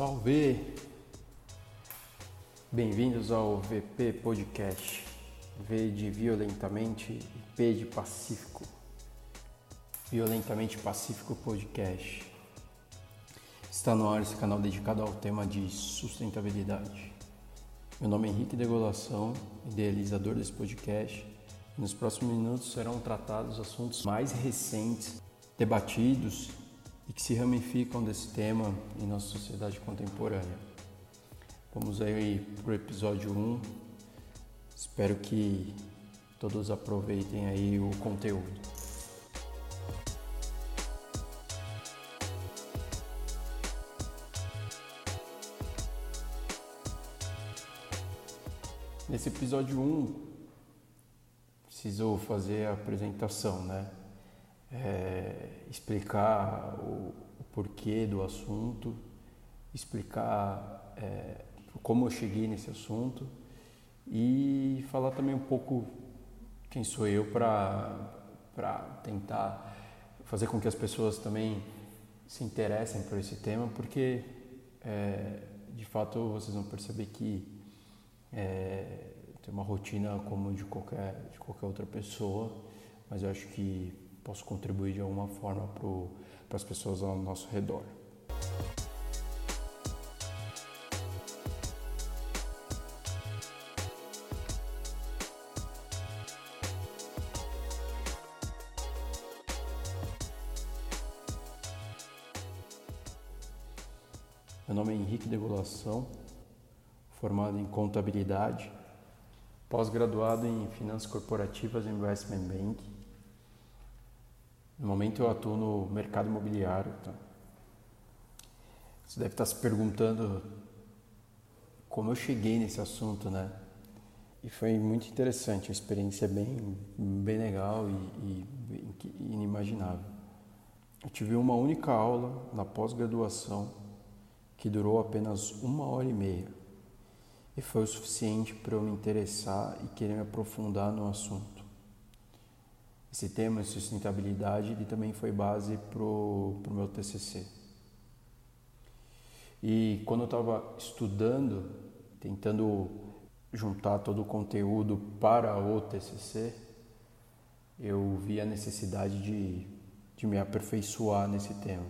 Salve! Bem-vindos ao VP Podcast. V de violentamente e P de Pacífico. Violentamente Pacífico Podcast. Está no ar esse canal dedicado ao tema de sustentabilidade. Meu nome é Henrique Degolação, idealizador desse podcast. Nos próximos minutos serão tratados assuntos mais recentes, debatidos e que se ramificam desse tema em nossa sociedade contemporânea. Vamos aí para o episódio 1. Espero que todos aproveitem aí o conteúdo. Nesse episódio 1, preciso fazer a apresentação, né? É, explicar o, o, porquê do assunto, explicar é, como eu cheguei nesse assunto e falar também um pouco quem sou eu para tentar fazer com que as pessoas também se interessem por esse tema, porque é, de fato vocês vão perceber que é, tem uma rotina como de qualquer, de qualquer outra pessoa, mas eu acho que posso contribuir de alguma forma para as pessoas ao nosso redor. Meu nome é Henrique Degolação, formado em contabilidade, pós-graduado em finanças corporativas e investment banking. No momento eu atuo no mercado imobiliário. Tá? Você deve estar se perguntando como eu cheguei nesse assunto, né? E foi muito interessante, a experiência é bem, bem legal e, e inimaginável. Eu tive uma única aula na pós-graduação que durou apenas uma hora e meia. E foi o suficiente para eu me interessar e querer me aprofundar no assunto. Esse tema de sustentabilidade ele também foi base para o meu TCC. E quando eu estava estudando, tentando juntar todo o conteúdo para o TCC, eu vi a necessidade de, de me aperfeiçoar nesse tema.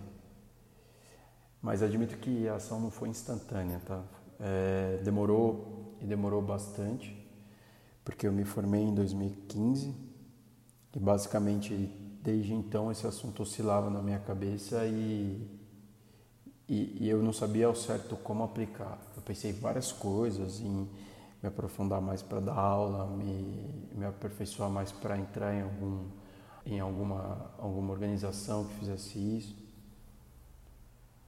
Mas admito que a ação não foi instantânea, tá? É, demorou e demorou bastante, porque eu me formei em 2015 e basicamente desde então esse assunto oscilava na minha cabeça e, e, e eu não sabia ao certo como aplicar. Eu pensei várias coisas em me aprofundar mais para dar aula, me, me aperfeiçoar mais para entrar em, algum, em alguma, alguma organização que fizesse isso.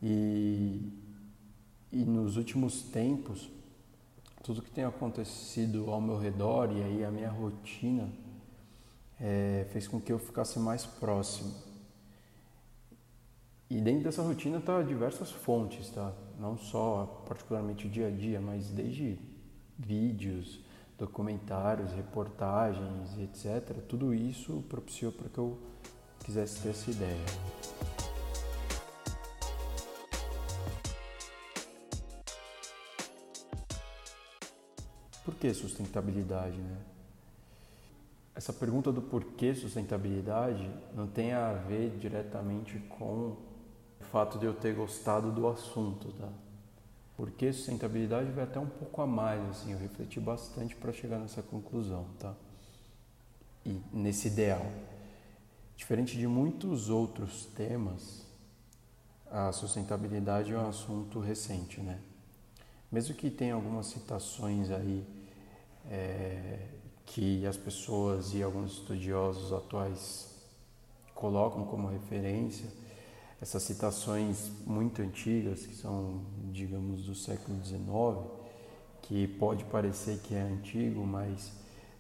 E, e nos últimos tempos, tudo que tem acontecido ao meu redor e aí a minha rotina é, fez com que eu ficasse mais próximo. E dentro dessa rotina tá diversas fontes, tá? Não só particularmente o dia a dia, mas desde vídeos, documentários, reportagens, etc. Tudo isso propiciou para que eu quisesse ter essa ideia. Por que sustentabilidade, né? Essa pergunta do porquê sustentabilidade não tem a ver diretamente com o fato de eu ter gostado do assunto, tá? Porque sustentabilidade vai até um pouco a mais, assim, eu refleti bastante para chegar nessa conclusão, tá? E nesse ideal. Diferente de muitos outros temas, a sustentabilidade é um assunto recente, né? Mesmo que tenha algumas citações aí é, que as pessoas e alguns estudiosos atuais colocam como referência, essas citações muito antigas, que são, digamos, do século XIX, que pode parecer que é antigo, mas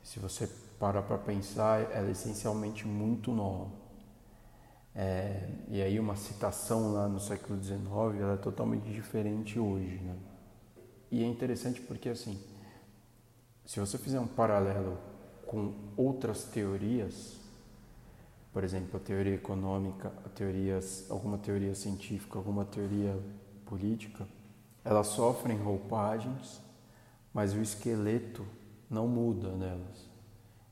se você parar para pensar, ela é essencialmente muito nova. É, e aí uma citação lá no século XIX, ela é totalmente diferente hoje, né? E é interessante porque, assim, se você fizer um paralelo com outras teorias, por exemplo, a teoria econômica, a teoria, alguma teoria científica, alguma teoria política, elas sofrem roupagens, mas o esqueleto não muda nelas.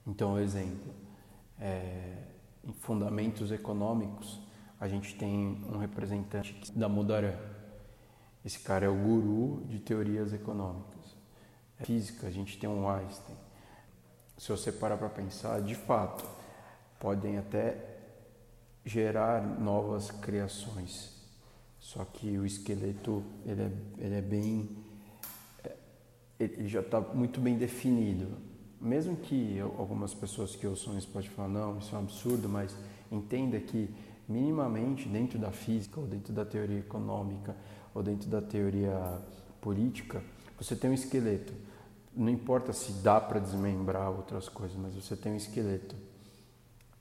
Então, exemplo, é, em fundamentos econômicos, a gente tem um representante da Mudarã. Esse cara é o guru de teorias econômicas. Física, a gente tem um Einstein. Se você parar para pensar, de fato, podem até gerar novas criações. Só que o esqueleto ele é, ele é bem, é, ele já está muito bem definido. Mesmo que algumas pessoas que ouçam isso podem falar não, isso é um absurdo, mas entenda que minimamente dentro da física ou dentro da teoria econômica ou dentro da teoria política, você tem um esqueleto. Não importa se dá para desmembrar outras coisas, mas você tem um esqueleto.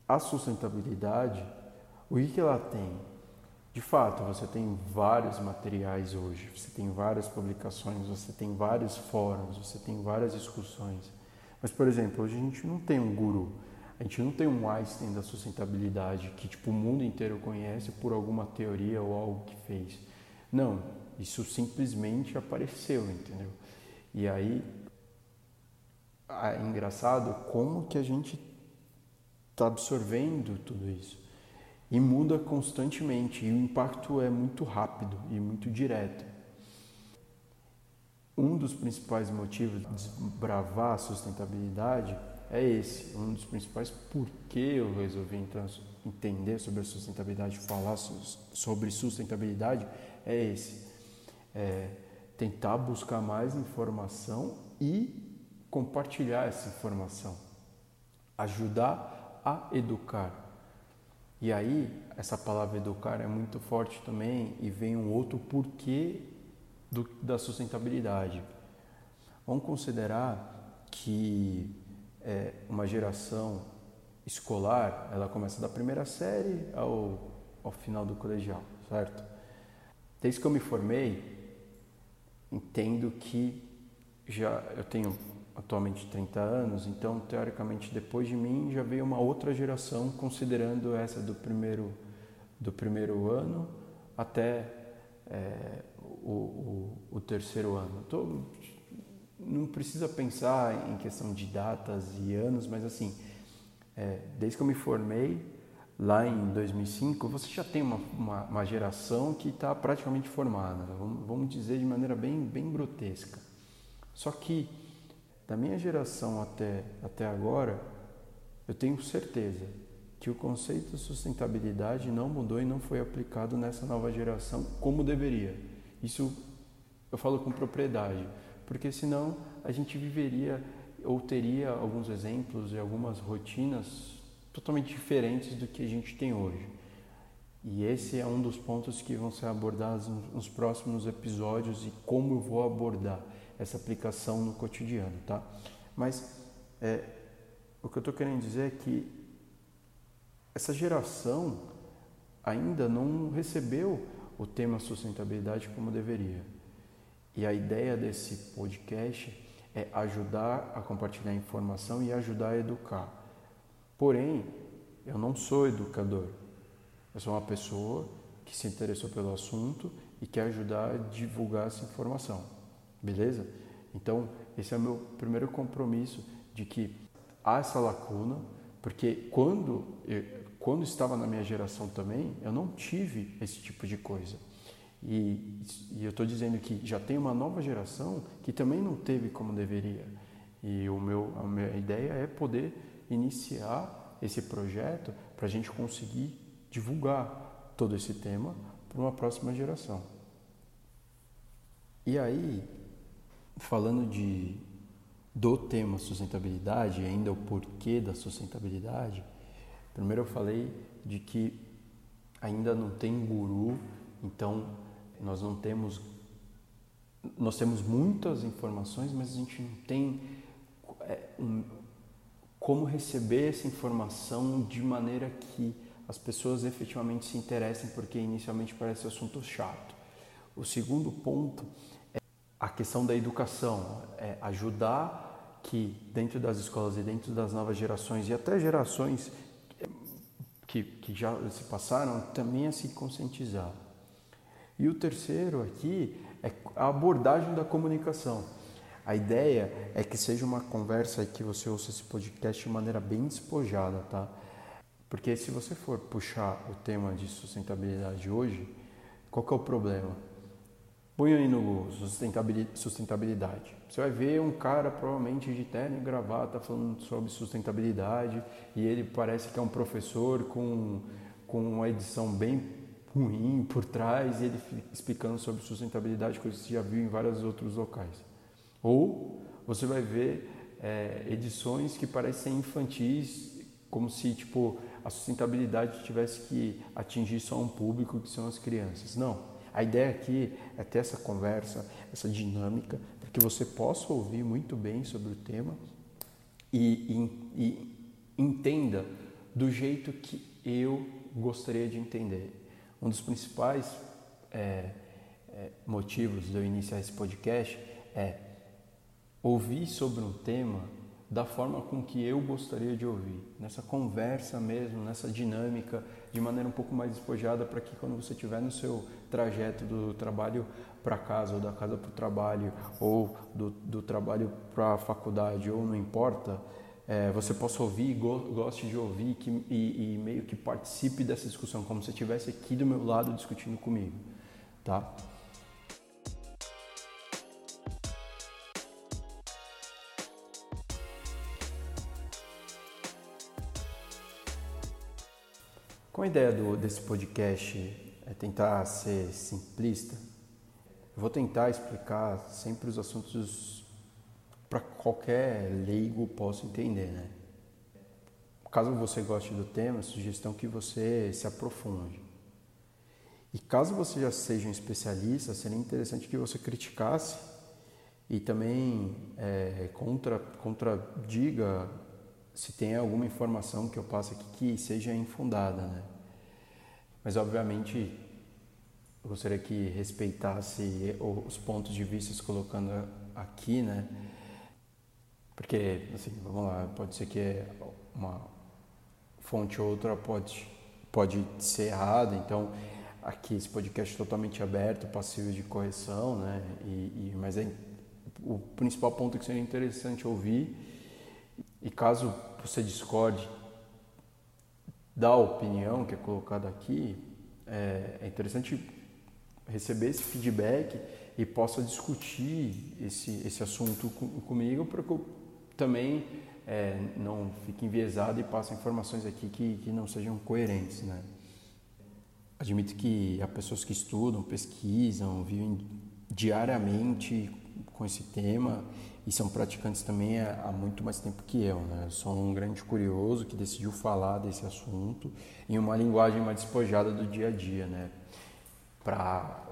A sustentabilidade, o que, ela tem? De fato, você tem vários materiais hoje, você tem várias publicações, você tem vários fóruns, você tem várias discussões. Mas, por exemplo, hoje a gente não tem um guru, a gente não tem um Einstein da sustentabilidade que tipo o mundo inteiro conhece por alguma teoria ou algo que fez. Não, isso simplesmente apareceu, entendeu? E aí é engraçado como que a gente está absorvendo tudo isso e muda constantemente e o impacto é muito rápido e muito direto. Um dos principais motivos de desbravar a sustentabilidade é esse, um dos principais por que eu resolvi então, entender sobre a sustentabilidade, falar sobre sustentabilidade é esse. É tentar buscar mais informação e compartilhar essa informação. Ajudar a educar. E aí, essa palavra educar é muito forte também e vem um outro porquê do, da sustentabilidade. Vamos considerar que é, uma geração escolar, ela começa da primeira série ao, ao final do colegial, certo? Desde que eu me formei, entendo que já eu tenho atualmente 30 anos, então teoricamente depois de mim já veio uma outra geração considerando essa do primeiro do primeiro ano até é, o, o, o, terceiro ano. Tô, não precisa pensar em questão de datas e anos, mas assim, é, desde que eu me formei, lá em 2005, você já tem uma, uma, uma geração que está praticamente formada, vamos, vamos, dizer de maneira bem, bem grotesca. Só que, da minha geração até, até agora, eu tenho certeza que o conceito de sustentabilidade não mudou e não foi aplicado nessa nova geração como deveria. Isso eu falo com propriedade porque senão a gente viveria ou teria alguns exemplos e algumas rotinas totalmente diferentes do que a gente tem hoje. E esse é um dos pontos que vão ser abordados nos próximos episódios e como eu vou abordar essa aplicação no cotidiano, tá? Mas é, o que eu estou querendo dizer é que essa geração ainda não recebeu o tema sustentabilidade como deveria. E a ideia desse podcast é ajudar a compartilhar informação e ajudar a educar. Porém, eu não sou educador. Eu sou uma pessoa que se interessou pelo assunto e quer ajudar a divulgar essa informação. Beleza? Então, esse é o meu primeiro compromisso de que há essa lacuna, porque quando eu, quando estava na minha geração também, eu não tive esse tipo de coisa. E, e eu estou dizendo que já tem uma nova geração que também não teve como deveria. E o meu, a minha ideia é poder iniciar esse projeto para a gente conseguir divulgar todo esse tema para uma próxima geração. E aí, falando de do tema sustentabilidade, ainda o porquê da sustentabilidade, primeiro eu falei de que ainda não tem guru, então nós não temos nós temos muitas informações, mas a gente não tem é, um, como receber essa informação de maneira que as pessoas efetivamente se interessem, porque inicialmente parece assunto chato. O segundo ponto a questão da educação, é ajudar que dentro das escolas e dentro das novas gerações e até gerações que, que já se passaram também a se conscientizar. E o terceiro aqui é a abordagem da comunicação. A ideia é que seja uma conversa que você ouça esse podcast de maneira bem despojada, tá? Porque se você for puxar o tema de sustentabilidade hoje, qual que é o problema? Põe aí no sustentabilidade. Você vai ver um cara provavelmente de terno e gravata falando sobre sustentabilidade e ele parece que é um professor com, com uma edição bem ruim por trás e ele explicando sobre sustentabilidade, coisa que você já viu em vários outros locais. Ou você vai ver é, edições que parecem infantis, como se tipo a sustentabilidade tivesse que atingir só um público que são as crianças. Não. A ideia aqui é ter essa conversa, essa dinâmica, para que você possa ouvir muito bem sobre o tema e, e, e entenda do jeito que eu gostaria de entender. Um dos principais é, é, motivos de eu iniciar esse podcast é ouvir sobre um tema da forma com que eu gostaria de ouvir, nessa conversa mesmo, nessa dinâmica, de maneira um pouco mais despojada, para que quando você estiver no seu trajeto do trabalho para casa, ou da casa para o trabalho, ou do, do trabalho para a faculdade, ou não importa, é, você possa ouvir, go, goste de ouvir que, e, e meio que participe dessa discussão, como se estivesse aqui do meu lado discutindo comigo, tá? Com a ideia do, desse podcast é tentar ser simplista, eu vou tentar explicar sempre os assuntos para qualquer leigo possa entender, né? Caso você goste do tema, sugestão que você se aprofunde. E caso você já seja um especialista, seria interessante que você criticasse e também é, contra, contradiga se tem alguma informação que eu passo aqui que seja infundada, né? Mas obviamente eu gostaria que respeitasse os pontos de vista colocando aqui, né? Porque, assim, vamos lá, pode ser que uma fonte ou outra pode, pode ser errada, então aqui esse podcast é totalmente aberto, passível de correção, né? E, e, mas é, o principal ponto que seria interessante ouvir, e caso você discorde da opinião que é colocada aqui, é, é interessante receber esse feedback e possa discutir esse, esse assunto com, comigo para que eu também é, não fique enviesado e passe informações aqui que, que não sejam coerentes. Né? Admito que há pessoas que estudam, pesquisam, vivem diariamente com esse tema e são praticantes também há, muito mais tempo que eu. Né? Eu sou um grande curioso que decidiu falar desse assunto em uma linguagem mais despojada do dia a dia, né? para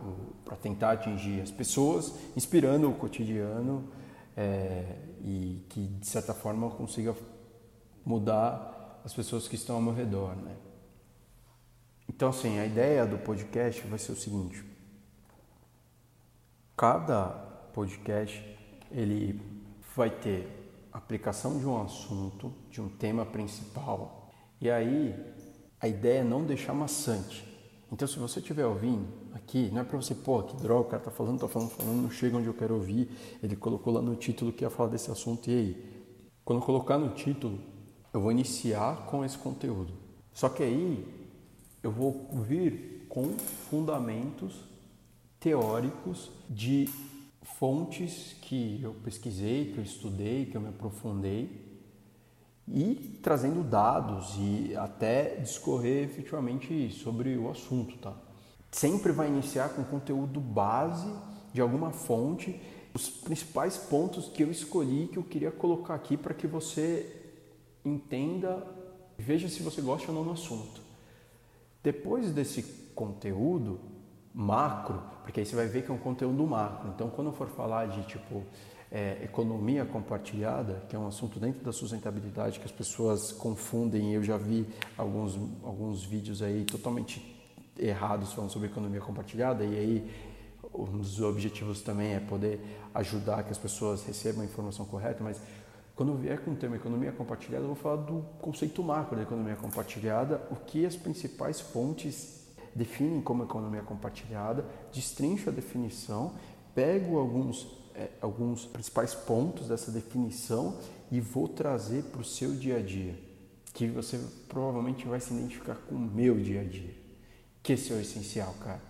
tentar atingir as pessoas, inspirando o cotidiano é, e que, de certa forma, consiga mudar as pessoas que estão ao meu redor. Né? Então, assim, a ideia do podcast vai ser o seguinte: cada podcast ele vai ter aplicação de um assunto, de um tema principal. E aí a ideia é não deixar maçante. Então, se você estiver ouvindo aqui, não é para você, pô, que droga, o cara tá falando, tá falando, falando, não chega onde eu quero ouvir. Ele colocou lá no título que ia falar desse assunto, e aí? Quando colocar no título, eu vou iniciar com esse conteúdo. Só que aí eu vou vir com fundamentos teóricos de fontes que eu pesquisei, que eu estudei, que eu me aprofundei e trazendo dados e até discorrer efetivamente sobre o assunto, tá? Sempre vai iniciar com conteúdo base de alguma fonte, os principais pontos que eu escolhi que eu queria colocar aqui para que você entenda, veja se você gosta ou não do assunto. Depois desse conteúdo, macro, porque aí você vai ver que é um conteúdo macro. Então, quando eu for falar de tipo é, economia compartilhada, que é um assunto dentro da sustentabilidade que as pessoas confundem, eu já vi alguns, alguns vídeos aí totalmente errados falando sobre economia compartilhada, e aí um dos objetivos também é poder ajudar que as pessoas recebam a informação correta, mas quando eu vier com o tema economia compartilhada, eu vou falar do conceito macro da economia compartilhada, o que as principais fontes definem como economia compartilhada, destrincho a definição, pego alguns, é, alguns principais pontos dessa definição e vou trazer para o seu dia a dia, que você provavelmente vai se identificar com o meu dia a dia. Que esse é o essencial, cara.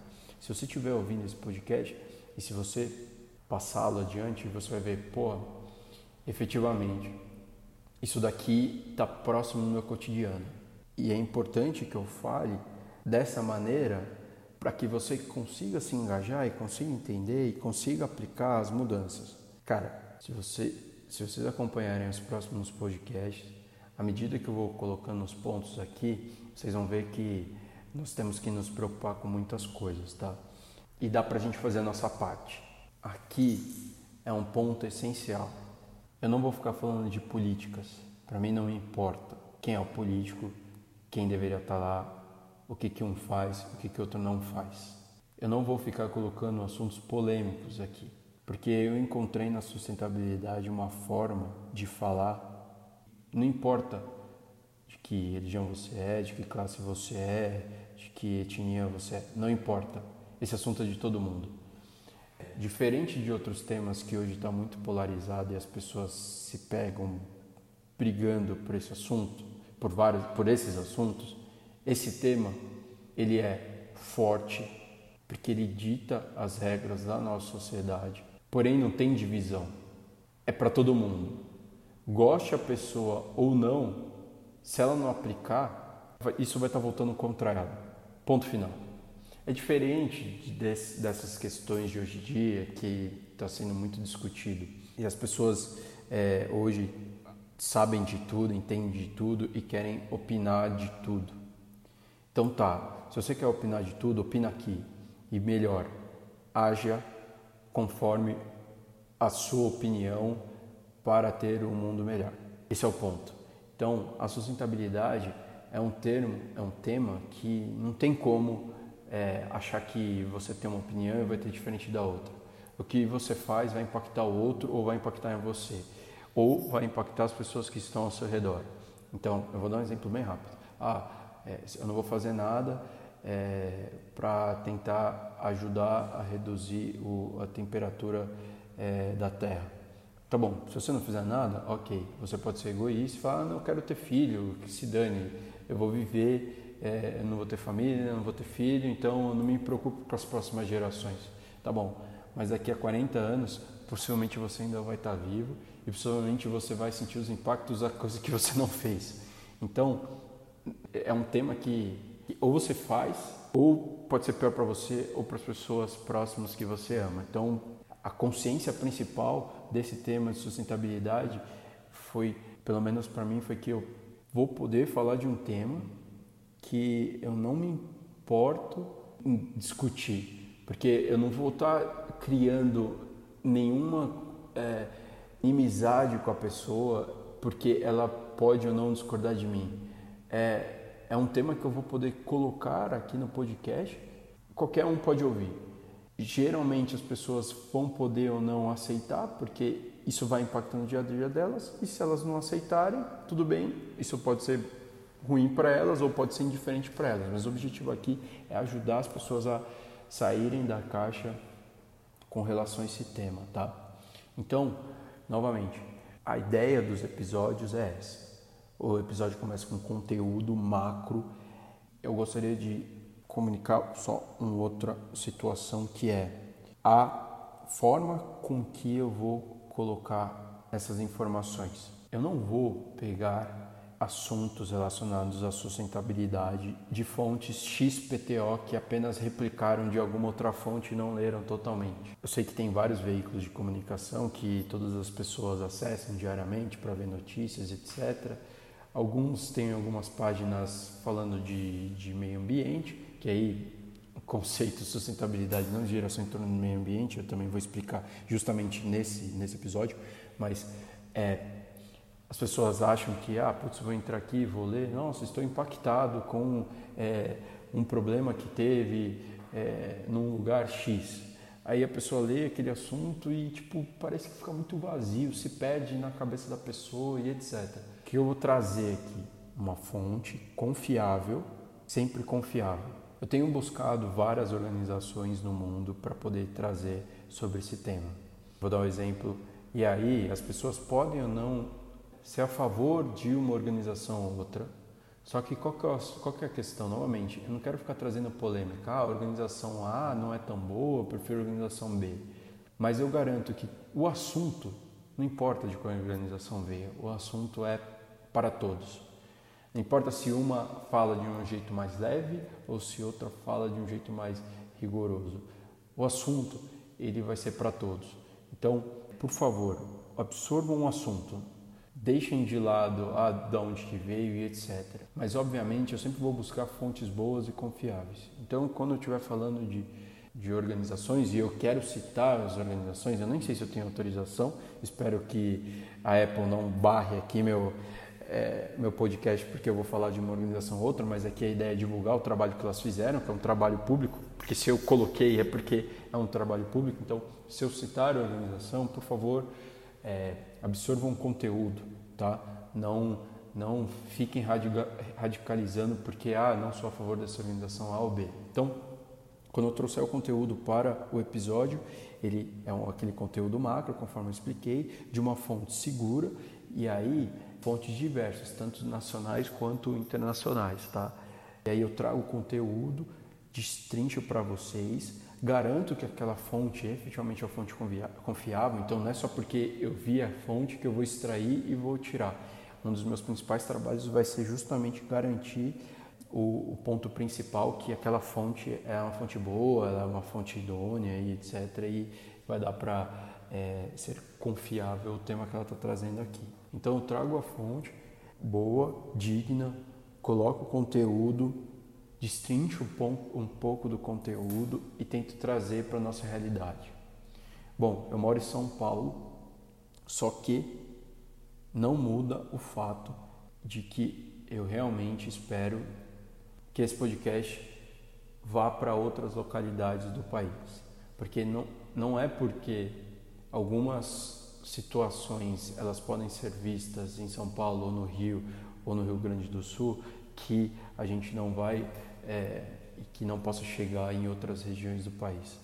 Se você estiver ouvindo esse podcast e se você passá-lo adiante, você vai ver, pô, efetivamente, isso daqui está próximo no meu cotidiano. E é importante que eu fale dessa maneira para que você consiga se engajar e consiga entender e consiga aplicar as mudanças. Cara, se, você, se vocês acompanharem os próximos podcasts, à medida que eu vou colocando os pontos aqui, vocês vão ver que nós temos que nos preocupar com muitas coisas, tá? E dá para a gente fazer a nossa parte. Aqui é um ponto essencial. Eu não vou ficar falando de políticas. Para mim não importa quem é o político, quem deveria estar tá lá, o que, que um faz, o que, que outro não faz. Eu não vou ficar colocando assuntos polêmicos aqui, porque eu encontrei na sustentabilidade uma forma de falar, não importa de que religião você é, de que classe você é, de que etnia você é, não importa. Esse assunto é de todo mundo. Diferente de outros temas que hoje está muito polarizado e as pessoas se pegam brigando por esse assunto, por vários, por esses assuntos, esse tema, ele é forte, porque ele dita as regras da nossa sociedade. Porém, não tem divisão. É para todo mundo. Goste a pessoa ou não, se ela não aplicar, isso vai estar tá voltando contra ela. Ponto final. É diferente desse, dessas questões de hoje em dia que está sendo muito discutido. E as pessoas é, hoje sabem de tudo, entendem de tudo e querem opinar de tudo. Então tá, se você quer opinar de tudo, opina aqui. E melhor, haja conforme a sua opinião para ter um mundo melhor. Esse é o ponto. Então, a sustentabilidade é um termo, é um tema que não tem como é, achar que você tem uma opinião e vai ter diferente da outra. O que você faz vai impactar o outro ou vai impactar em você, ou vai impactar as pessoas que estão ao seu redor. Então, eu vou dar um exemplo bem rápido. Ah, é, eu não vou fazer nada é, para tentar ajudar a reduzir o, a temperatura é, da Terra. Tá bom, se você não fizer nada, ok, você pode ser egoísta e falar, ah, não quero ter filho, que se dane, eu vou viver, é, eu não vou ter família, não vou ter filho, então eu não me preocupo com as próximas gerações. Tá bom, mas daqui a 40 anos, possivelmente você ainda vai estar vivo e possivelmente você vai sentir os impactos da coisa que você não fez. Então, é um tema que ou você faz, ou pode ser pior para você ou para as pessoas próximas que você ama. Então, a consciência principal desse tema de sustentabilidade foi, pelo menos para mim, foi que eu vou poder falar de um tema que eu não me importo em discutir, porque eu não vou estar tá criando nenhuma é, inimizade com a pessoa porque ela pode ou não discordar de mim é, é um tema que eu vou poder colocar aqui no podcast, qualquer um pode ouvir. Geralmente as pessoas vão poder ou não aceitar, porque isso vai impactar no dia a dia delas, e se elas não aceitarem, tudo bem, isso pode ser ruim para elas ou pode ser indiferente para elas, mas o objetivo aqui é ajudar as pessoas a saírem da caixa com relação a esse tema, tá? Então, novamente, a ideia dos episódios é essa o episódio começa com conteúdo macro. Eu gostaria de comunicar só uma outra situação que é a forma com que eu vou colocar essas informações. Eu não vou pegar assuntos relacionados à sustentabilidade de fontes XPTO que apenas replicaram de alguma outra fonte e não leram totalmente. Eu sei que tem vários veículos de comunicação que todas as pessoas acessam diariamente para ver notícias, etc. Alguns têm algumas páginas falando de, de meio ambiente, que aí o conceito de sustentabilidade não gira só em torno do meio ambiente, eu também vou explicar justamente nesse, nesse episódio, mas é, as pessoas acham que, ah, putz, vou entrar aqui, vou ler, nossa, estou impactado com é, um problema que teve é, num lugar X. Aí a pessoa lê aquele assunto e, tipo, parece que fica muito vazio, se perde na cabeça da pessoa e etc que eu vou trazer aqui uma fonte confiável, sempre confiável. Eu tenho buscado várias organizações no mundo para poder trazer sobre esse tema. Vou dar um exemplo. E aí, as pessoas podem ou não ser a favor de uma organização ou outra. Só que qual que, é, qual que é a questão? Novamente, eu não quero ficar trazendo polêmica. Ah, a organização A não é tão boa, eu prefiro a organização B. Mas eu garanto que o assunto, não importa de qual organização veio, o assunto é para todos. Não importa se uma fala de um jeito mais leve ou se outra fala de um jeito mais rigoroso. O assunto, ele vai ser para todos. Então, por favor, absorvam o assunto. Deixem de lado ah, de onde que veio e etc. Mas, obviamente, eu sempre vou buscar fontes boas e confiáveis. Então, quando eu estiver falando de, de organizações, e eu quero citar as organizações, eu nem sei se eu tenho autorização, espero que a Apple não barre aqui meu, é, meu podcast porque eu vou falar de uma organização ou outra, mas aqui a ideia é divulgar o trabalho que elas fizeram, que é um trabalho público, porque se eu coloquei é porque é um trabalho público, então se eu citar a organização, por favor, é, absorvam conteúdo, tá? Não, não fiquem radicalizando porque, ah, não sou a favor dessa organização A ou B. Então, quando eu trouxer o conteúdo para o episódio, ele é um, aquele conteúdo macro, conforme eu expliquei, de uma fonte segura, e aí fontes diversas, tanto nacionais quanto internacionais, tá? E aí eu trago conteúdo, destrincho para vocês, garanto que aquela fonte é efetivamente uma fonte confiável, então não é só porque eu vi a fonte que eu vou extrair e vou tirar. Um dos meus principais trabalhos vai ser justamente garantir o, o ponto principal que aquela fonte é uma fonte boa, é uma fonte idônea e etc. E vai dar para é, ser confiável o tema que ela está trazendo aqui. Então eu trago a fonte boa, digna, coloco o conteúdo, destrincho um pouco do conteúdo e tento trazer para a nossa realidade. Bom, eu moro em São Paulo, só que não muda o fato de que eu realmente espero que esse podcast vá para outras localidades do país. Porque não, não é porque algumas situações elas podem ser vistas em São Paulo ou no Rio ou no Rio Grande do Sul que a gente não vai é, que não possa chegar em outras regiões do país.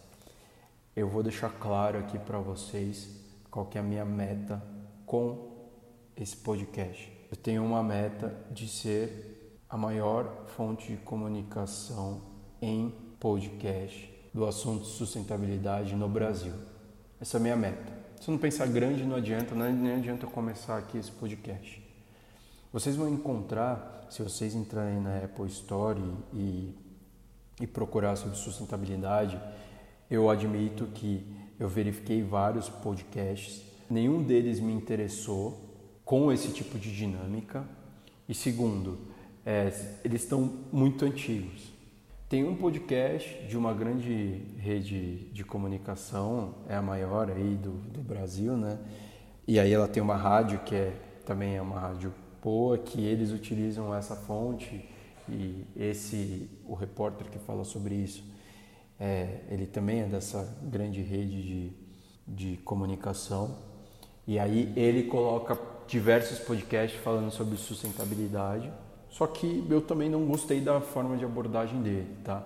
Eu vou deixar claro aqui para vocês qual que é a minha meta com esse podcast. Eu tenho uma meta de ser a maior fonte de comunicação em podcast do assunto sustentabilidade no Brasil. Essa é a minha meta. Se não pensar grande, não adianta, nem adianta começar aqui esse podcast. Vocês vão encontrar, se vocês entrarem na Apple Store e, e procurar sobre sustentabilidade, eu admito que eu verifiquei vários podcasts, nenhum deles me interessou com esse tipo de dinâmica. E segundo, é, eles estão muito antigos. Tem um podcast de uma grande rede de comunicação, é a maior aí do, do Brasil, né? E aí ela tem uma rádio que é, também é uma rádio boa, que eles utilizam essa fonte e esse, o repórter que fala sobre isso, é, ele também é dessa grande rede de, de comunicação. E aí ele coloca diversos podcasts falando sobre sustentabilidade só que eu também não gostei da forma de abordagem dele, tá?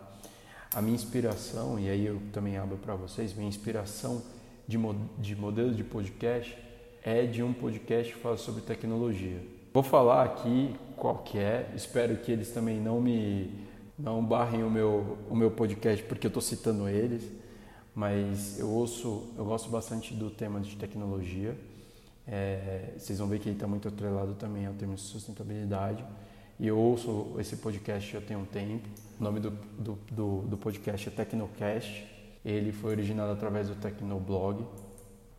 A minha inspiração, e aí eu também abro para vocês, minha inspiração de, de modelo de podcast é de um podcast que fala sobre tecnologia. Vou falar aqui qual que é, espero que eles também não me não barrem o meu, o meu podcast porque eu estou citando eles, mas eu ouço, eu gosto bastante do tema de tecnologia. É, vocês vão ver que ele está muito atrelado também ao tema de sustentabilidade e eu ouço esse podcast já tem um tempo. O nome do, do, do, do podcast é Tecnocast. Ele foi originado através do Tecnoblog.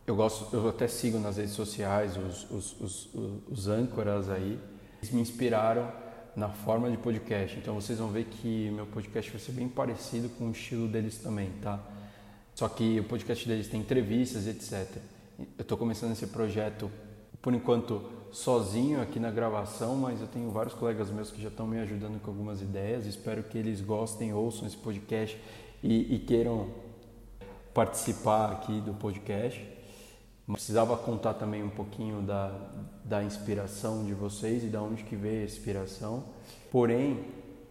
Eu gosto, eu até sigo nas redes sociais os, os, os, os âncoras aí. Eles me inspiraram na forma de podcast. Então vocês vão ver que meu podcast vai ser bem parecido com o estilo deles também, tá? Só que o podcast deles tem entrevistas, etc. Eu estou começando esse projeto, por enquanto, sozinho aqui na gravação, mas eu tenho vários colegas meus que já estão me ajudando com algumas ideias. Espero que eles gostem, ouçam esse podcast e, e queiram participar aqui do podcast. Precisava contar também um pouquinho da, da inspiração de vocês e da onde que veio a inspiração. Porém,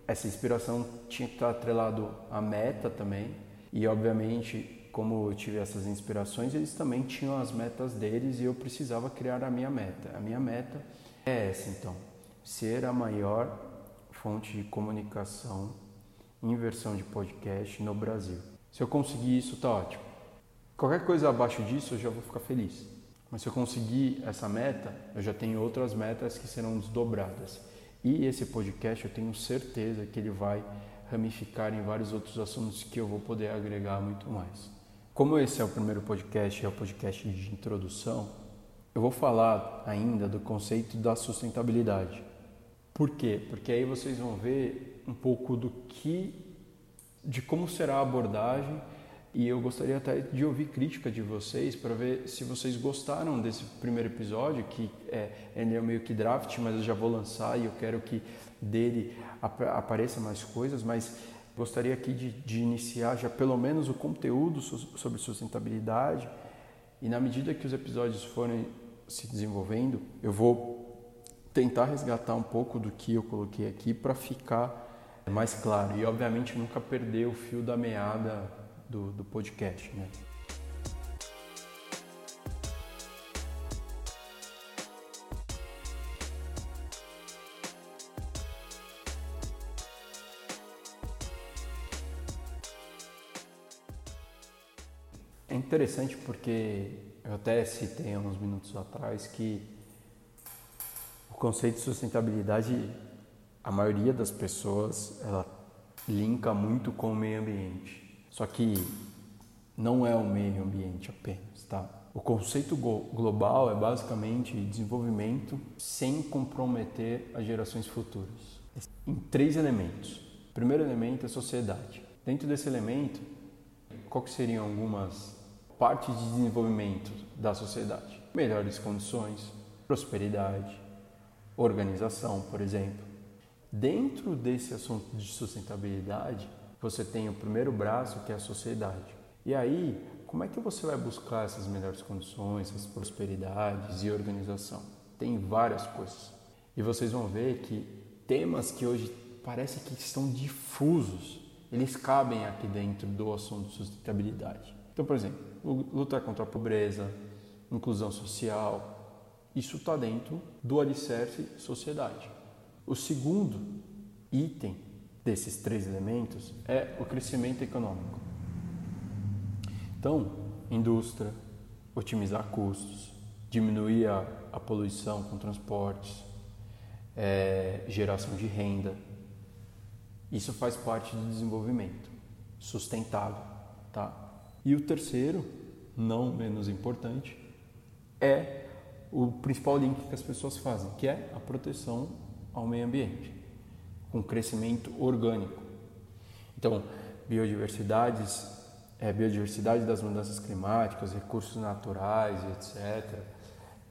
essa inspiração tinha que estar atrelado à meta também. E obviamente, como eu tive essas inspirações, eles também tinham as metas deles e eu precisava criar a minha meta. A minha meta é essa então: ser a maior fonte de comunicação em versão de podcast no Brasil. Se eu conseguir isso, tá ótimo. Qualquer coisa abaixo disso eu já vou ficar feliz. Mas se eu conseguir essa meta, eu já tenho outras metas que serão desdobradas. E esse podcast eu tenho certeza que ele vai ramificar em vários outros assuntos que eu vou poder agregar muito mais. Como esse é o primeiro podcast, é o podcast de introdução, eu vou falar ainda do conceito da sustentabilidade. Por quê? Porque aí vocês vão ver um pouco do que, de como será a abordagem e eu gostaria até de ouvir crítica de vocês para ver se vocês gostaram desse primeiro episódio, que é, ele é meio que draft, mas eu já vou lançar e eu quero que dele ap apareça mais coisas, mas gostaria aqui de, de iniciar já pelo menos o conteúdo sobre sustentabilidade e na medida que os episódios forem se desenvolvendo, eu vou tentar resgatar um pouco do que eu coloquei aqui para ficar mais claro e obviamente nunca perder o fio da meada do, do podcast. Né? Interessante porque eu até citei há uns minutos atrás que o conceito de sustentabilidade, a maioria das pessoas, ela linka muito com o meio ambiente. Só que não é o meio ambiente apenas, tá? O conceito global é basicamente desenvolvimento sem comprometer as gerações futuras. Em três elementos. O primeiro elemento é sociedade. Dentro desse elemento, qual que seriam algumas partes de desenvolvimento da sociedade? Melhores condições, prosperidade, organização, por exemplo. Dentro desse assunto de sustentabilidade, você tem o primeiro braço, que é a sociedade. E aí, como é que você vai buscar essas melhores condições, essas prosperidades e organização? Tem várias coisas. E vocês vão ver que temas que hoje parece que estão difusos, eles cabem aqui dentro do assunto sustentabilidade. Então, por exemplo, lutar contra a pobreza, inclusão social, isso está dentro do alicerce sociedade. O segundo item desses três elementos é o crescimento econômico. Então, indústria, otimizar custos, diminuir a, a poluição com transportes, é, geração de renda. Isso faz parte do desenvolvimento sustentável, tá? E o terceiro, não menos importante, é o principal link que as pessoas fazem, que é a proteção ao meio ambiente com crescimento orgânico. Então, biodiversidades, é, biodiversidade das mudanças climáticas, recursos naturais, etc.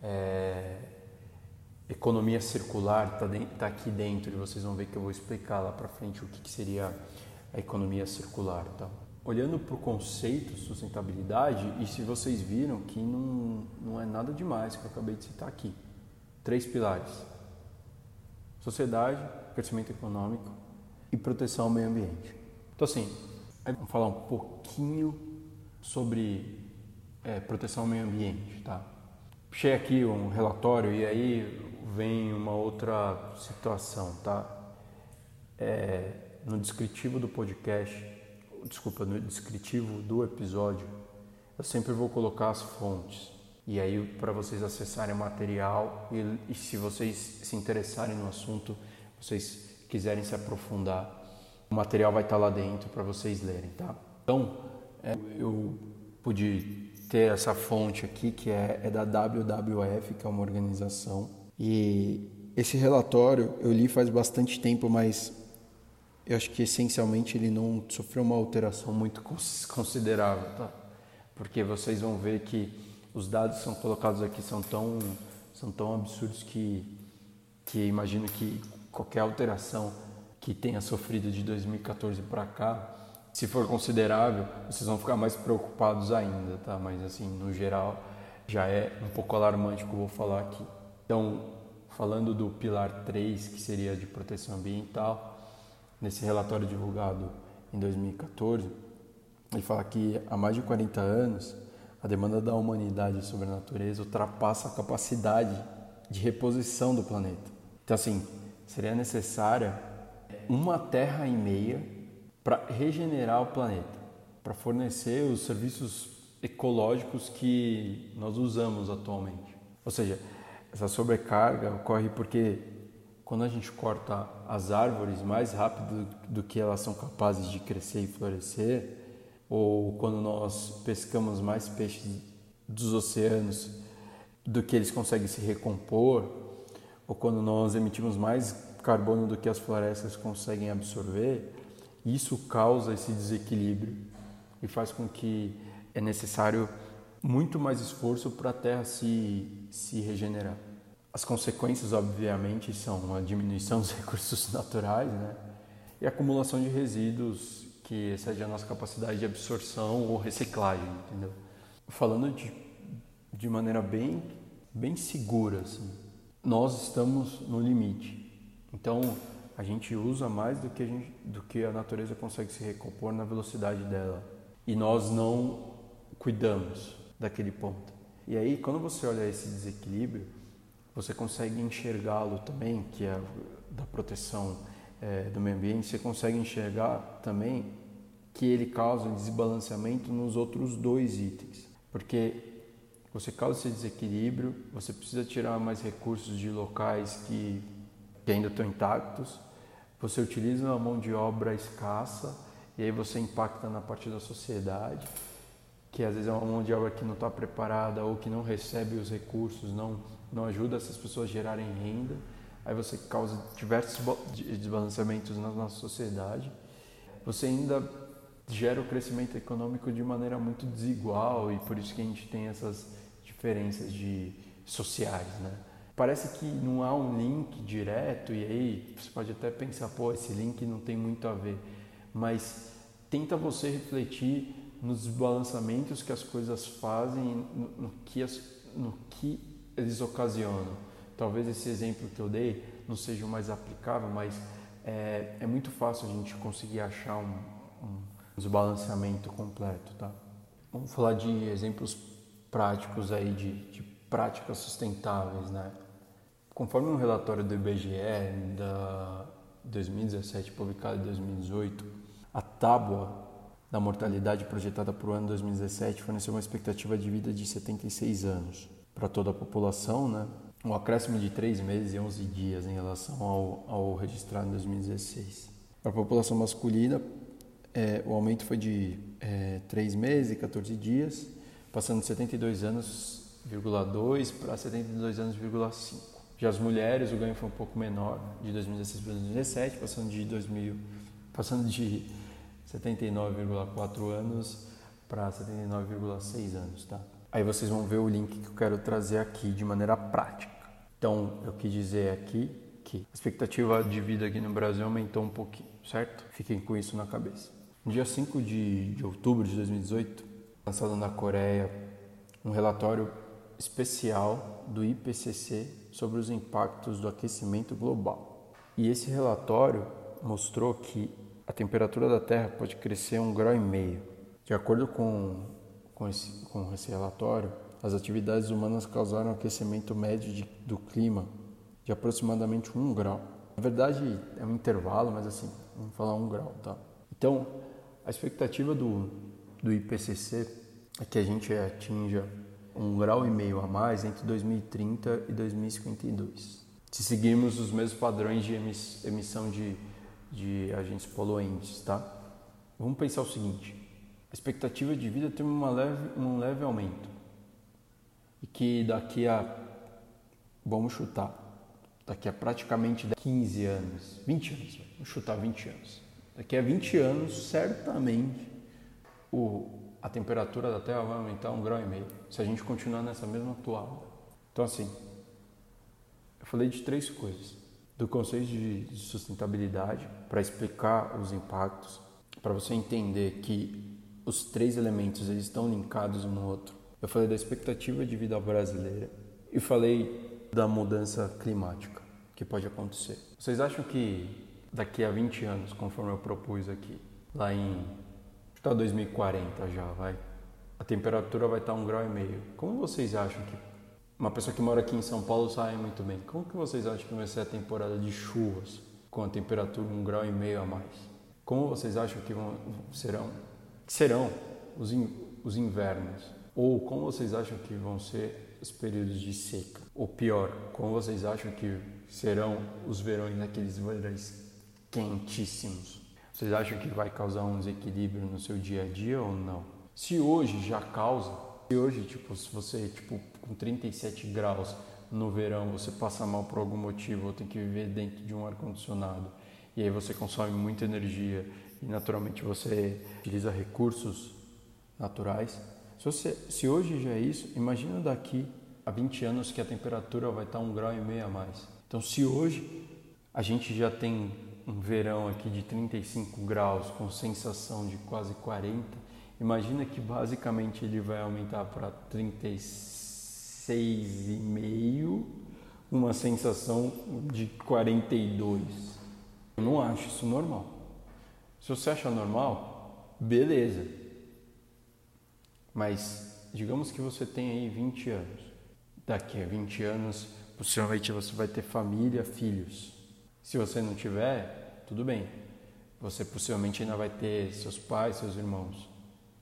É, economia circular está tá aqui dentro e vocês vão ver que eu vou explicar lá para frente o que, que, seria a economia circular. Tá? Olhando para o conceito de sustentabilidade, e se vocês viram que não, não é nada demais que eu acabei de citar aqui. Três pilares: sociedade, crescimento econômico e proteção ao meio ambiente. Então, assim, vamos falar um pouquinho sobre é, proteção ao meio ambiente, tá? Puxei aqui um relatório e aí vem uma outra situação, tá? É, no descritivo do podcast, desculpa, no descritivo do episódio, eu sempre vou colocar as fontes. E aí, para vocês acessarem o material e, e se vocês se interessarem no assunto, vocês quiserem se aprofundar, o material vai estar lá dentro para vocês lerem, tá? Então, é, eu pude ter essa fonte aqui que é, é da WWF, que é uma organização, e esse relatório eu li faz bastante tempo, mas eu acho que essencialmente ele não sofreu uma alteração muito considerável, tá? Porque vocês vão ver que os dados são colocados aqui são tão, são tão absurdos que, que imagino que qualquer alteração que tenha sofrido de 2014 para cá, se for considerável, vocês vão ficar mais preocupados ainda, tá? Mas assim, no geral, já é um pouco alarmante o que eu vou falar aqui. Então, falando do pilar 3, que seria de proteção ambiental, nesse relatório divulgado em 2014, ele fala que há mais de 40 anos a demanda da humanidade sobre a natureza ultrapassa a capacidade de reposição do planeta. Então, assim, seria necessária uma terra e meia para regenerar o planeta, para fornecer os serviços ecológicos que nós usamos atualmente. Ou seja, essa sobrecarga ocorre porque quando a gente corta as árvores mais rápido do que elas são capazes de crescer e florescer, ou quando nós pescamos mais peixes dos oceanos do que eles conseguem se recompor, ou quando nós emitimos mais carbono do que as florestas conseguem absorver, isso causa esse desequilíbrio e faz com que é necessário muito mais esforço para a Terra se, se regenerar. As consequências, obviamente, são a diminuição dos recursos naturais né? e a acumulação de resíduos que excede a nossa capacidade de absorção ou reciclagem, entendeu? Falando de, de maneira bem, bem segura, assim, nós estamos no limite. Então, a gente usa mais do que a, gente, do que a natureza consegue se recompor na velocidade dela. E nós não cuidamos daquele ponto. E aí, quando você olha esse desequilíbrio, você consegue enxergá-lo também, que é da proteção é, do meio ambiente, você consegue enxergar também que ele causa um desbalanceamento nos outros dois itens. Porque você causa esse desequilíbrio, você precisa tirar mais recursos de locais que, que ainda estão intactos, você utiliza uma mão de obra escassa e aí você impacta na parte da sociedade, que às vezes é uma mão de obra que não está preparada ou que não recebe os recursos, não, não ajuda essas pessoas a gerarem renda. Aí você causa diversos desbalanceamentos na nossa sociedade. Você ainda gera o crescimento econômico de maneira muito desigual e por isso que a gente tem essas diferenças de sociais, né? Parece que não há um link direto e aí você pode até pensar, pô, esse link não tem muito a ver, mas tenta você refletir nos desbalançamentos que as coisas fazem, no, no que, as, no que eles ocasionam. Talvez esse exemplo que eu dei não seja o mais aplicável, mas é, é muito fácil a gente conseguir achar um, um desbalanceamento completo, tá? Vamos falar de exemplos práticos aí de, de práticas sustentáveis, né? Conforme um relatório do IBGE da 2017 publicado em 2018, a tábua da mortalidade projetada para o ano 2017 forneceu uma expectativa de vida de 76 anos para toda a população, né? um acréscimo de 3 meses e 11 dias em relação ao, ao registrado em 2016. Para a população masculina, é, o aumento foi de é, 3 meses e 14 dias, passando de 72 anos,2 para 72 anos,5. Já as mulheres, o ganho foi um pouco menor, de 2016 para 2017, passando de 2000, passando de 79,4 anos para 79,6 anos, tá? Aí vocês vão ver o link que eu quero trazer aqui de maneira prática. Então, eu quis dizer aqui que a expectativa de vida aqui no Brasil aumentou um pouquinho, certo? Fiquem com isso na cabeça. No dia 5 de, de outubro de 2018, lançado na Coreia um relatório especial do IPCC sobre os impactos do aquecimento global. E esse relatório mostrou que a temperatura da Terra pode crescer um grau e meio. De acordo com, com, esse, com esse relatório, as atividades humanas causaram aquecimento médio de, do clima de aproximadamente um grau. Na verdade, é um intervalo, mas assim, vamos falar um grau, tá? Então, a expectativa do, do IPCC é que a gente atinja um grau e meio a mais entre 2030 e 2052. Se seguirmos os mesmos padrões de emissão de de agentes poluentes, tá? Vamos pensar o seguinte: a expectativa de vida tem uma leve, um leve aumento e que daqui a, vamos chutar, daqui a praticamente 15 anos, 20 anos, vamos chutar 20 anos. Daqui a 20 anos, certamente, o, a temperatura da Terra vai aumentar um grau e meio, se a gente continuar nessa mesma atual. Então, assim, eu falei de três coisas do conceito de sustentabilidade para explicar os impactos, para você entender que os três elementos eles estão linkados um no outro. Eu falei da expectativa de vida brasileira e falei da mudança climática que pode acontecer. Vocês acham que daqui a 20 anos, conforme eu propus aqui, lá em está 2040 já, vai. A temperatura vai estar um grau e meio. Como vocês acham que uma pessoa que mora aqui em São Paulo sabe muito bem? Como que vocês acham que vai ser a temporada de chuvas com a temperatura um grau e meio a mais? Como vocês acham que vão, serão serão os, in, os invernos? Ou como vocês acham que vão ser os períodos de seca? Ou pior, como vocês acham que serão os verões naqueles verões quentíssimos? Vocês acham que vai causar um desequilíbrio no seu dia a dia ou não? Se hoje já causa, se hoje, tipo, se você, tipo, com 37 graus no verão, você passa mal por algum motivo ou tem que viver dentro de um ar-condicionado, e aí você consome muita energia e naturalmente você utiliza recursos naturais. Se, você, se hoje já é isso, imagina daqui a 20 anos que a temperatura vai estar um grau e meio a mais. Então, se hoje a gente já tem um verão aqui de 35 graus com sensação de quase 40, imagina que basicamente ele vai aumentar para 36,5, uma sensação de 42. Eu não acho isso normal. Se você acha normal, beleza. Mas digamos que você tem aí 20 anos. Daqui a 20 anos, possivelmente você vai ter família, filhos. Se você não tiver, tudo bem. Você possivelmente ainda vai ter seus pais, seus irmãos.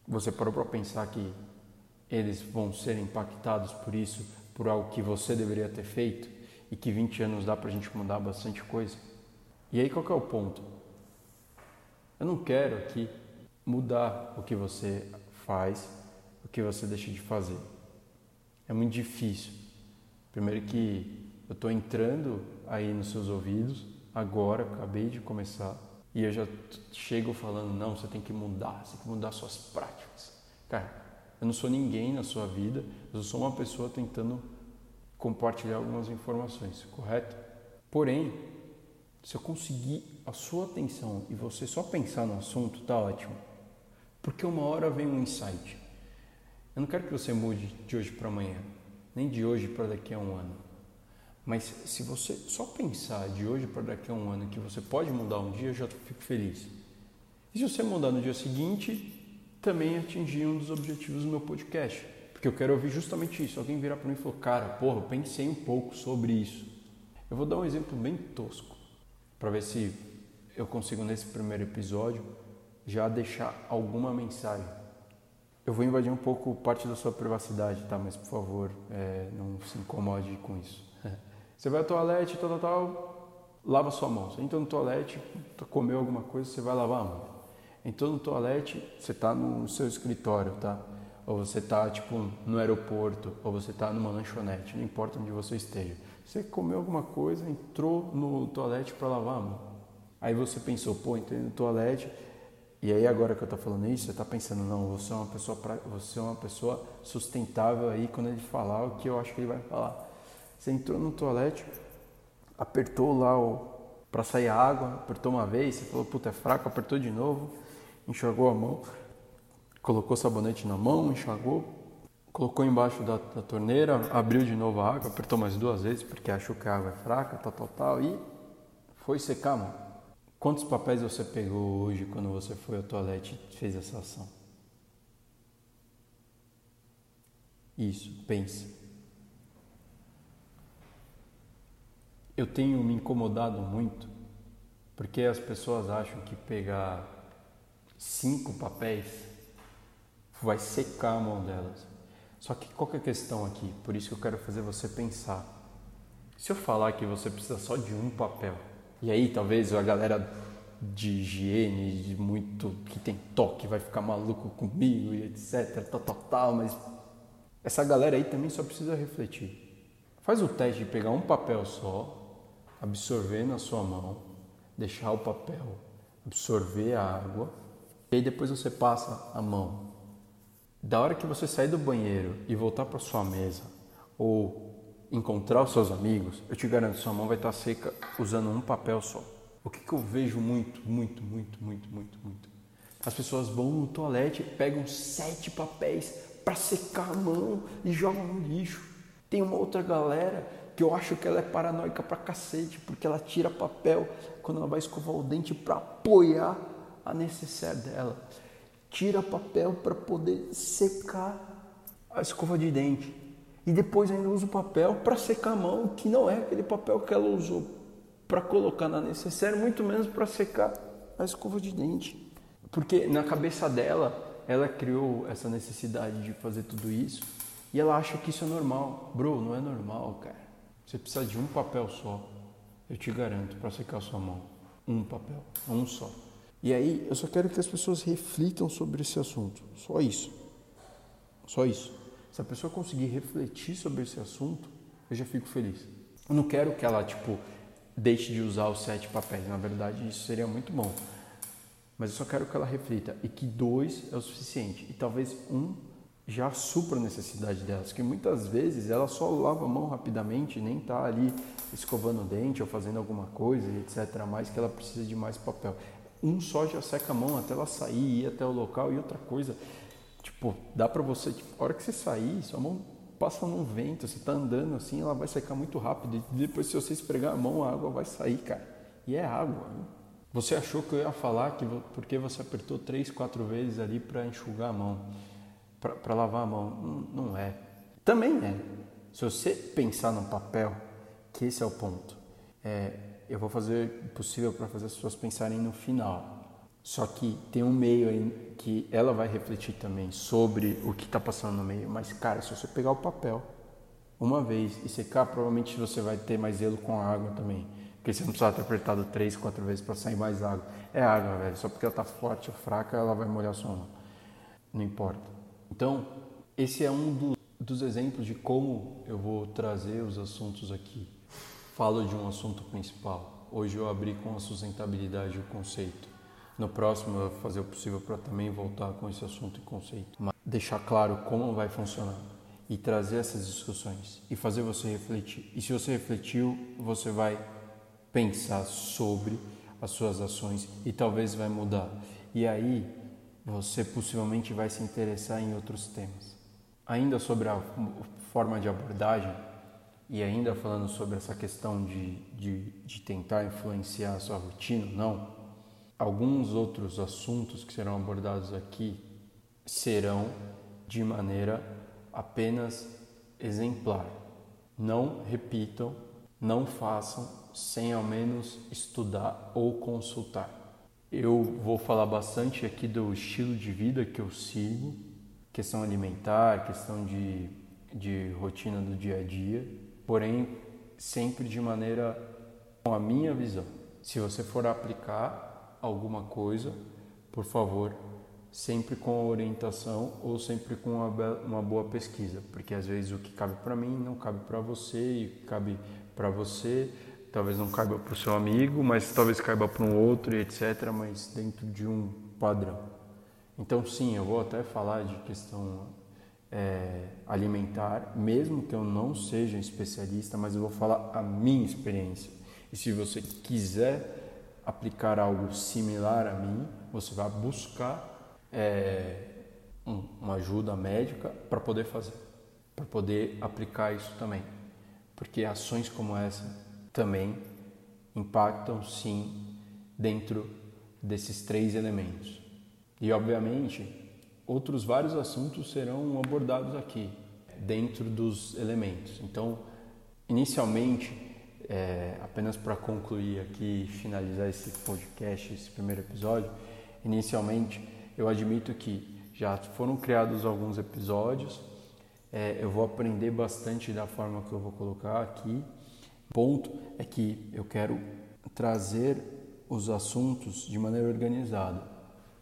Você parou para pensar que eles vão ser impactados por isso, por algo que você deveria ter feito e que 20 anos dá para a gente mudar bastante coisa? E aí qual é o ponto? Eu não quero aqui mudar o que você faz, o que você deixa de fazer. É muito difícil. Primeiro que eu estou entrando aí nos seus ouvidos, agora, acabei de começar, e eu já chego falando, não, você tem que mudar, você tem que mudar suas práticas. Cara, eu não sou ninguém na sua vida, eu sou uma pessoa tentando compartilhar algumas informações, correto? Porém, se eu conseguir a sua atenção e você só pensar no assunto, tá ótimo. Porque uma hora vem um insight. Eu não quero que você mude de hoje para amanhã, nem de hoje para daqui a um ano. Mas se você só pensar de hoje para daqui a um ano que você pode mudar um dia, eu já fico feliz. E se você mudar no dia seguinte, também atingir um dos objetivos do meu podcast. Porque eu quero ouvir justamente isso. Alguém virar para mim e falar, cara, porra, eu pensei um pouco sobre isso. Eu vou dar um exemplo bem tosco, para ver se eu consigo nesse primeiro episódio já deixar alguma mensagem. Eu vou invadir um pouco parte da sua privacidade, tá? Mas por favor, é, não se incomode com isso. Você vai ao toalete, tal, tal, tal, lava sua mão. Você entra no toalete, comeu alguma coisa, você vai lavar a mão. Entrou no toalete, você está no seu escritório, tá? Ou você está, tipo, no aeroporto, ou você está numa lanchonete, não importa onde você esteja. Você comeu alguma coisa, entrou no toalete para lavar a mão. Aí você pensou, pô, entrei no toalete, e aí agora que eu estou falando isso, você está pensando, não, você é uma pessoa pra, você é uma pessoa sustentável aí quando ele falar o que eu acho que ele vai falar. Você entrou no toalete, apertou lá o para sair a água, apertou uma vez, você falou, puta, é fraco, apertou de novo, enxugou a mão, colocou sabonete na mão, enxugou, colocou embaixo da, da, torneira, abriu de novo a água, apertou mais duas vezes porque achou que a água é fraca, tal, tal, tal, e foi secar, mano. Quantos papéis você pegou hoje quando você foi ao toalete e fez essa ação? Isso, pensa. eu tenho me incomodado muito porque as pessoas acham que pegar cinco papéis vai secar a mão delas. Só que qual que é a questão aqui? Por isso que eu quero fazer você pensar. Se eu falar que você precisa só de um papel, e aí talvez a galera de higiene, de muito que tem toque, vai ficar maluco comigo e etc, tal, tal, tal, mas essa galera aí também só precisa refletir. Faz o teste de pegar um papel só, absorver na sua mão, deixar o papel absorver a água, e aí depois você passa a mão. Da hora que você sair do banheiro e voltar para sua mesa ou encontrar os seus amigos, eu te garanto, sua mão vai estar seca usando um papel só. O que, que eu vejo muito, muito, muito, muito, muito, muito? As pessoas vão no toalete, pegam sete papéis para secar a mão e jogam no lixo. Tem uma outra galera que eu acho que ela é paranoica pra cacete, porque ela tira papel quando ela vai escovar o dente para apoiar a necessaire dela. Tira papel para poder secar a escova de dente. E depois ainda usa o papel para secar a mão, que não é aquele papel que ela usou para colocar na necessaire, muito menos para secar a escova de dente. Porque na cabeça dela, ela criou essa necessidade de fazer tudo isso e ela acha que isso é normal. Bro, não é normal, cara. Você precisa de um papel só. Eu te garanto, para secar a sua mão. Um papel, um só. E aí, eu só quero que as pessoas reflitam sobre esse assunto. Só isso. Só isso. Se a pessoa conseguir refletir sobre esse assunto, eu já fico feliz. Eu não quero que ela, tipo, deixe de usar os sete papéis. Na verdade, isso seria muito bom. Mas eu só quero que ela reflita e que dois é o suficiente. E talvez um já supra a necessidade delas, que muitas vezes ela só lava a mão rapidamente, nem está ali escovando o dente ou fazendo alguma coisa, etc. Mais que ela precisa de mais papel. Um só já seca a mão até ela sair, ir até o local e outra coisa, tipo, dá para você, tipo, a hora que você sair, sua mão passa num vento, você está andando assim, ela vai secar muito rápido e depois se você esfregar a mão, a água vai sair, cara. E é água. Você achou que eu ia falar que porque você apertou três, quatro vezes ali para enxugar a mão? para lavar a mão. Não é. Também é. Se você pensar no papel, que esse é o ponto, é, eu vou fazer o possível para fazer as pessoas pensarem no final. Só que tem um meio aí que ela vai refletir também sobre o que está passando no meio. Mas, cara, se você pegar o papel uma vez e secar, provavelmente você vai ter mais zelo com a água também. Porque você não precisa ter apertado três, quatro vezes para sair mais água. É água, velho. Só porque ela está forte ou fraca, ela vai molhar sua mão. Não importa. Então, esse é um do, dos exemplos de como eu vou trazer os assuntos aqui. Falo de um assunto principal. Hoje eu abri com a sustentabilidade o conceito. No próximo eu vou fazer o possível para também voltar com esse assunto e conceito. Mas deixar claro como vai funcionar e trazer essas discussões e fazer você refletir. E se você refletiu, você vai pensar sobre as suas ações e talvez vai mudar. E aí você possivelmente vai se interessar em outros temas. Ainda sobre a forma de abordagem, e ainda falando sobre essa questão de, de, de tentar influenciar a sua rotina, não. Alguns outros assuntos que serão abordados aqui serão de maneira apenas exemplar. Não repitam, não façam sem ao menos estudar ou consultar. Eu vou falar bastante aqui do estilo de vida que eu sigo, questão alimentar, questão de, de rotina do dia a dia, porém sempre de maneira com a minha visão. Se você for aplicar alguma coisa, por favor, sempre com orientação ou sempre com uma, boa pesquisa, porque às vezes o que cabe para mim não cabe para você e cabe para você talvez não caiba para o seu amigo, mas talvez caiba para um outro e etc., mas dentro de um padrão. Então, sim, eu vou até falar de questão é, alimentar, mesmo que eu não seja especialista, mas eu vou falar a minha experiência. E se você quiser aplicar algo similar a mim, você vai buscar é, um, uma ajuda médica para poder fazer, para poder aplicar isso também. Porque ações como essa também impactam sim dentro desses três elementos. E obviamente, outros vários assuntos serão abordados aqui dentro dos elementos. Então, inicialmente, é, apenas para concluir aqui e finalizar esse podcast, esse primeiro episódio, inicialmente eu admito que já foram criados alguns episódios, é, eu vou aprender bastante da forma que eu vou colocar aqui ponto é que eu quero trazer os assuntos de maneira organizada.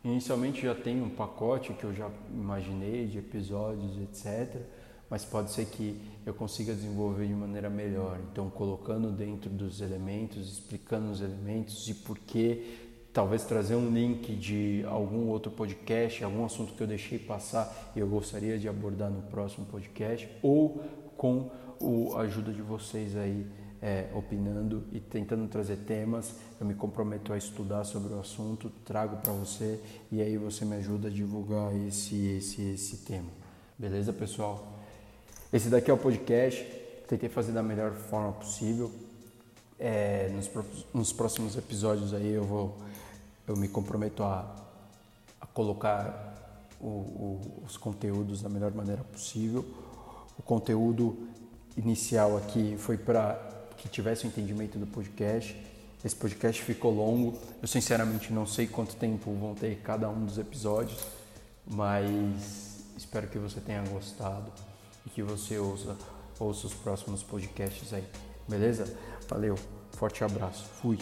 Inicialmente já tem um pacote que eu já imaginei de episódios, etc. Mas pode ser que eu consiga desenvolver de maneira melhor. Então, colocando dentro dos elementos, explicando os elementos e por que, talvez trazer um link de algum outro podcast, algum assunto que eu deixei passar e eu gostaria de abordar no próximo podcast, ou com a ajuda de vocês aí é, opinando e tentando trazer temas. Eu me comprometo a estudar sobre o assunto, trago para você e aí você me ajuda a divulgar esse, esse, esse tema. Beleza, pessoal? Esse daqui é o podcast. Tentei fazer da melhor forma possível. É, nos, nos, próximos episódios aí eu vou eu me comprometo a, a colocar o, o, os conteúdos da melhor maneira possível. O conteúdo inicial aqui foi para que tivesse o um entendimento do podcast. Esse podcast ficou longo. Eu sinceramente não sei quanto tempo vão ter cada um dos episódios, mas espero que você tenha gostado e que você ouça, ouça os próximos podcasts aí. Beleza? Valeu, forte abraço. Fui.